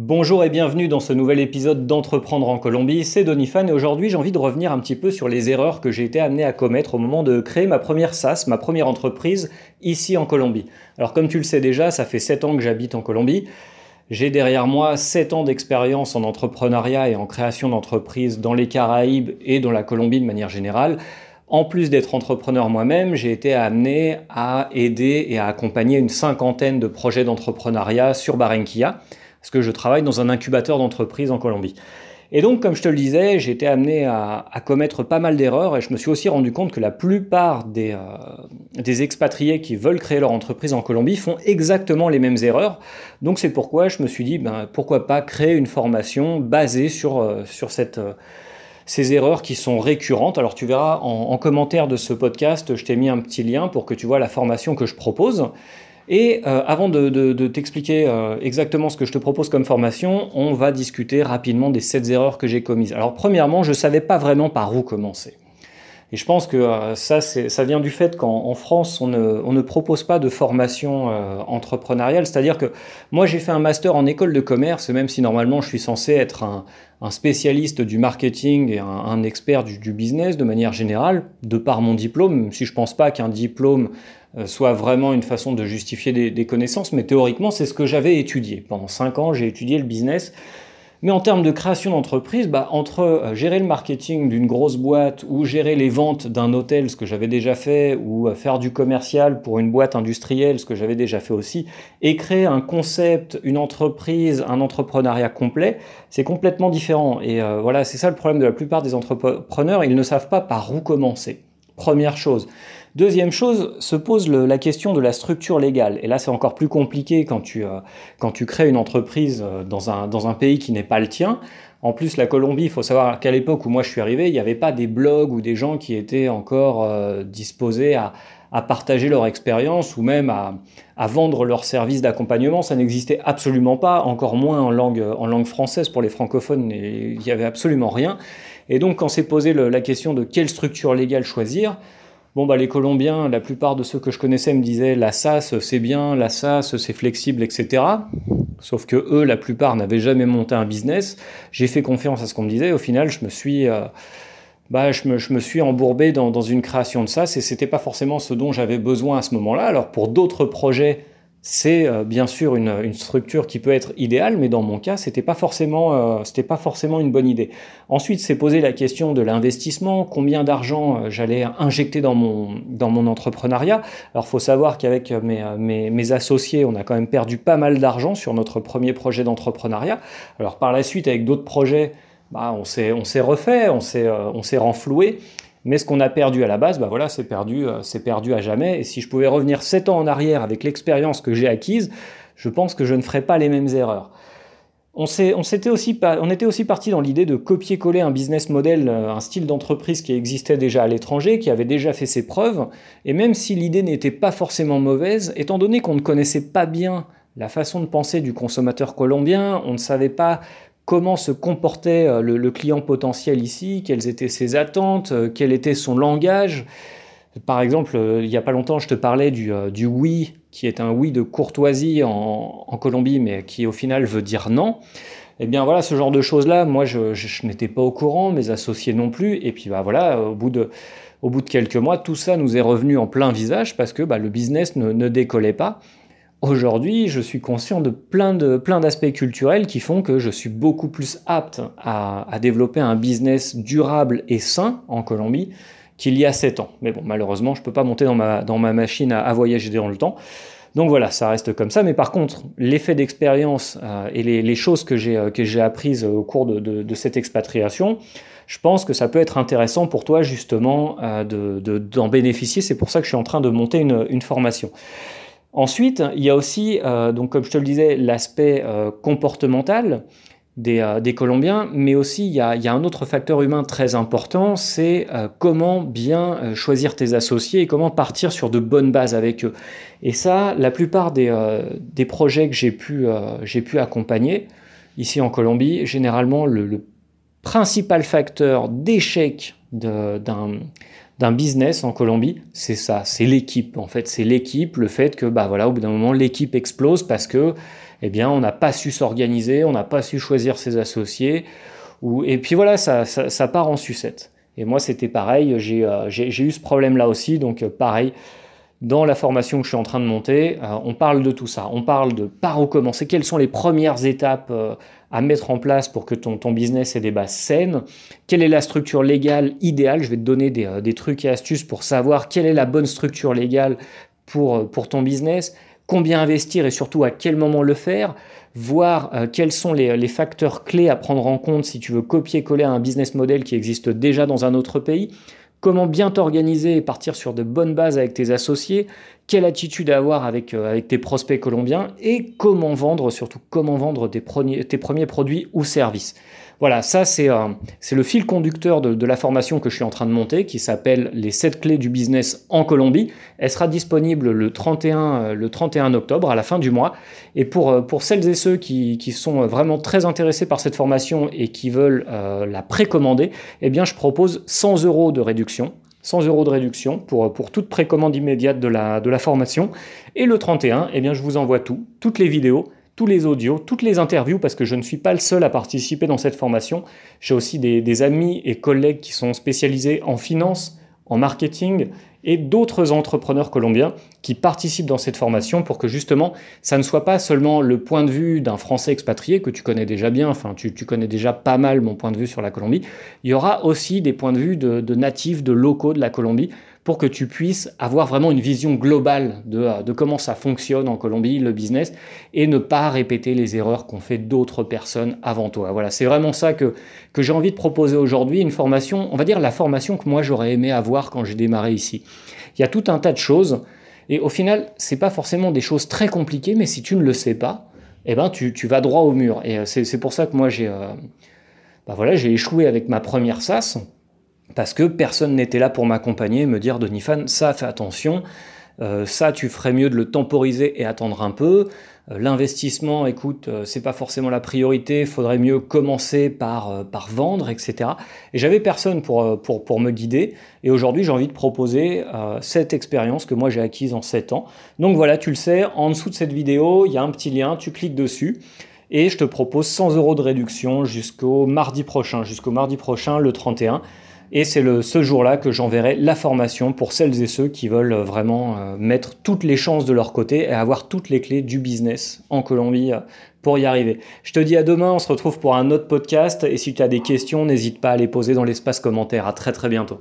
Bonjour et bienvenue dans ce nouvel épisode d'Entreprendre en Colombie, c'est Donifan et aujourd'hui j'ai envie de revenir un petit peu sur les erreurs que j'ai été amené à commettre au moment de créer ma première SaaS, ma première entreprise ici en Colombie. Alors comme tu le sais déjà, ça fait 7 ans que j'habite en Colombie. J'ai derrière moi 7 ans d'expérience en entrepreneuriat et en création d'entreprises dans les Caraïbes et dans la Colombie de manière générale. En plus d'être entrepreneur moi-même, j'ai été amené à aider et à accompagner une cinquantaine de projets d'entrepreneuriat sur Barranquilla parce que je travaille dans un incubateur d'entreprise en Colombie. Et donc, comme je te le disais, j'ai été amené à, commettre pas mal d'erreurs et je me suis aussi rendu compte que la plupart des, euh, des, expatriés qui veulent créer leur entreprise en Colombie font exactement les mêmes erreurs. Donc, c'est pourquoi je me suis dit, ben, pourquoi pas créer une formation basée sur, euh, euh, ces erreurs qui sont récurrentes. Alors, tu verras en commentaire de ce podcast, je t'ai mis un petit lien pour que tu vois la formation que je propose. Et euh, avant de, t'expliquer euh, exactement ce que je te propose comme formation, on va discuter rapidement des 7 erreurs que j'ai commises. Alors premièrement, je ne savais pas vraiment par où commencer. Et je pense que euh, ça, ça vient du fait qu'en France, on ne, propose pas de formation entrepreneuriale. C'est-à-dire que moi, j'ai fait un master en école de commerce, même si normalement je suis censé être un, spécialiste du marketing et un, expert du, du, business de manière générale, de par mon diplôme, même si je ne pense pas qu'un diplôme soit vraiment une façon de justifier des, connaissances, mais théoriquement, c'est ce que j'avais étudié. Pendant 5 ans, j'ai étudié le business. Mais en termes de création d'entreprise, bah, entre euh, gérer le marketing d'une grosse boîte ou gérer les ventes d'un hôtel, ce que j'avais déjà fait, ou euh, faire du commercial pour une boîte industrielle, ce que j'avais déjà fait aussi, et créer un concept, une entreprise, un entrepreneuriat complet, c'est complètement différent. Et voilà, c'est ça le problème de la plupart des entrepreneurs, ils ne savent pas par où commencer. Première chose. Deuxième chose, se pose la question de la structure légale. Et là, c'est encore plus compliqué quand tu, euh, quand tu crées une entreprise euh, dans un, dans un pays qui n'est pas le tien. En plus, la Colombie, il faut savoir qu'à l'époque où moi je suis arrivé, il n'y avait pas des blogs ou des gens qui étaient encore euh, disposés à, à, partager leur expérience ou même à, à vendre leurs services d'accompagnement. Ça n'existait absolument pas, encore moins en langue, en langue française pour les francophones, il n'y avait absolument rien. Et donc, quand s'est posé la question de quelle structure légale choisir, Bon, bah, les Colombiens, la plupart de ceux que je connaissais me disaient la SAS c'est bien, la SAS c'est flexible, etc. Sauf que eux, la plupart n'avaient jamais monté un business. J'ai fait confiance à ce qu'on me disait. Au final, je me suis, euh, bah, je me, suis embourbé dans, dans, une création de SAS et c'était pas forcément ce dont j'avais besoin à ce moment-là. Alors pour d'autres projets c'est euh, bien sûr une, structure qui peut être idéale, mais dans mon cas, c'était pas forcément, euh, pas forcément une bonne idée. Ensuite, c'est poser la question de l'investissement, combien d'argent euh, j'allais injecter dans mon, dans mon entrepreneuriat? Alors, faut savoir qu'avec mes, mes, associés, on a quand même perdu pas mal d'argent sur notre premier projet d'entrepreneuriat. Alors, par la suite, avec d'autres projets, bah, on s'est, on s'est refait, on s'est, on s'est renfloué. Mais ce qu'on a perdu à la base, bah voilà, c'est perdu, euh, c'est perdu à jamais. Et si je pouvais revenir 7 ans en arrière avec l'expérience que j'ai acquise, je pense que je ne ferais pas les mêmes erreurs. On, on, aussi, on était aussi parti dans l'idée de copier-coller un business model, euh, un style d'entreprise qui existait déjà à l'étranger, qui avait déjà fait ses preuves. Et même si l'idée n'était pas forcément mauvaise, étant donné qu'on ne connaissait pas bien la façon de penser du consommateur colombien, on ne savait pas comment se comportait euh, le, client potentiel ici, quelles étaient ses attentes, euh, quel était son langage. Par exemple, euh, il n'y a pas longtemps, je te parlais du, oui, qui est un oui de courtoisie en, Colombie, mais qui au final veut dire non. Eh bien voilà, ce genre de choses-là, moi je, n'étais pas au courant, mes associés non plus. Et puis bah voilà, au bout de, quelques mois, tout ça nous est revenu en plein visage parce que bah, le business ne décollait pas. Aujourd'hui, je suis conscient de plein de plein d'aspects culturels qui font que je suis beaucoup plus apte à, développer un business durable et sain en Colombie qu'il y a 7 ans. Mais bon, malheureusement, je ne peux pas monter dans ma, dans ma machine à, voyager dans le temps. Donc voilà, ça reste comme ça. Mais par contre, l'effet d'expérience euh, et les, choses que j'ai euh, apprises au cours de, de, cette expatriation, je pense que ça peut être intéressant pour toi justement euh, d'en bénéficier. C'est pour ça que je suis en train de monter une, une formation. Ensuite, il y a aussi, euh, donc comme je te le disais, l'aspect euh, comportemental euh, des, Colombiens, mais aussi il y, a, un autre facteur humain très important, c'est comment bien choisir tes associés et comment partir sur de bonnes bases avec eux. Et ça, la plupart des, projets que j'ai pu, pu, accompagner ici en Colombie, généralement le principal facteur d'échec d'un d'un business en Colombie, c'est ça, c'est l'équipe en fait, c'est l'équipe, le fait que bah voilà, au bout d'un moment l'équipe explose parce que eh bien, on n'a pas su s'organiser, on n'a pas su choisir ses associés, ou, et puis voilà, ça, ça, part en sucette. Et moi, c'était pareil, j'ai eu ce problème-là aussi, donc pareil, dans la formation que je suis en train de monter, euh, on parle de tout ça. On parle de par où commencer, quelles sont les premières étapes euh, à mettre en place pour que ton, ton, business ait des bases saines, quelle est la structure légale idéale? Je vais te donner des, euh, des, trucs et astuces pour savoir quelle est la bonne structure légale pour, pour ton business, combien investir et surtout à quel moment le faire, voir quels sont les, les, facteurs clés à prendre en compte si tu veux copier-coller un business model qui existe déjà dans un autre pays comment bien t'organiser et partir sur de bonnes bases avec tes associés, quelle attitude avoir avec, euh, avec tes prospects colombiens et comment vendre, surtout comment vendre tes premiers, tes premiers produits ou services. Voilà, ça c'est le fil conducteur de, de, la formation que je suis en train de monter qui s'appelle les 7 clés du business en Colombie. Elle sera disponible le 31, euh, le 31 octobre à la fin du mois. Et pour, euh, pour celles et ceux qui, qui sont vraiment très intéressés par cette formation et qui veulent la précommander, eh bien je propose 100 euros de réduction. 100 euros de réduction pour, pour toute précommande immédiate de la, formation. Et le 31, eh bien, je vous envoie tout, toutes les vidéos, tous les audios, toutes les interviews, parce que je ne suis pas le seul à participer dans cette formation. J'ai aussi des, amis et collègues qui sont spécialisés en finance, en marketing et d'autres entrepreneurs colombiens qui participent dans cette formation pour que justement ça ne soit pas seulement le point de vue d'un Français expatrié que tu connais déjà bien, enfin tu, connais déjà pas mal mon point de vue sur la Colombie, il y aura aussi des points de vue de natifs, de locaux de la Colombie pour que tu puisses avoir vraiment une vision globale de, de, comment ça fonctionne en Colombie, le business, et ne pas répéter les erreurs qu'ont fait d'autres personnes avant toi. Voilà, c'est vraiment ça que, que j'ai envie de proposer aujourd'hui, une formation, on va dire la formation que moi j'aurais aimé avoir quand j'ai démarré ici. Il y a tout un tas de choses, et au final, c'est pas forcément des choses très compliquées, mais si tu ne le sais pas, eh ben tu, tu vas droit au mur. Et euh, c'est pour ça que moi j'ai euh, bah voilà, j'ai échoué avec ma première SAS parce que personne n'était là pour m'accompagner, me dire Donifan, ça fais attention, euh, ça tu ferais mieux de le temporiser et attendre un peu. Euh, l'investissement, écoute, euh, c'est pas forcément la priorité, faudrait mieux commencer par, par vendre, etc. Et j'avais personne pour, pour, pour, me guider. Et aujourd'hui, j'ai envie de proposer cette expérience que moi j'ai acquise en 7 ans. Donc voilà, tu le sais, en dessous de cette vidéo, il y a un petit lien, tu cliques dessus. Et je te propose 100 euros de réduction jusqu'au mardi prochain, jusqu'au mardi prochain, le 31. Et c'est ce jour-là que j'enverrai la formation pour celles et ceux qui veulent vraiment euh, mettre toutes les chances de leur côté et avoir toutes les clés du business en Colombie euh, pour y arriver. Je te dis à demain, on se retrouve pour un autre podcast et si tu as des questions, n'hésite pas à les poser dans l'espace commentaire. À très très bientôt.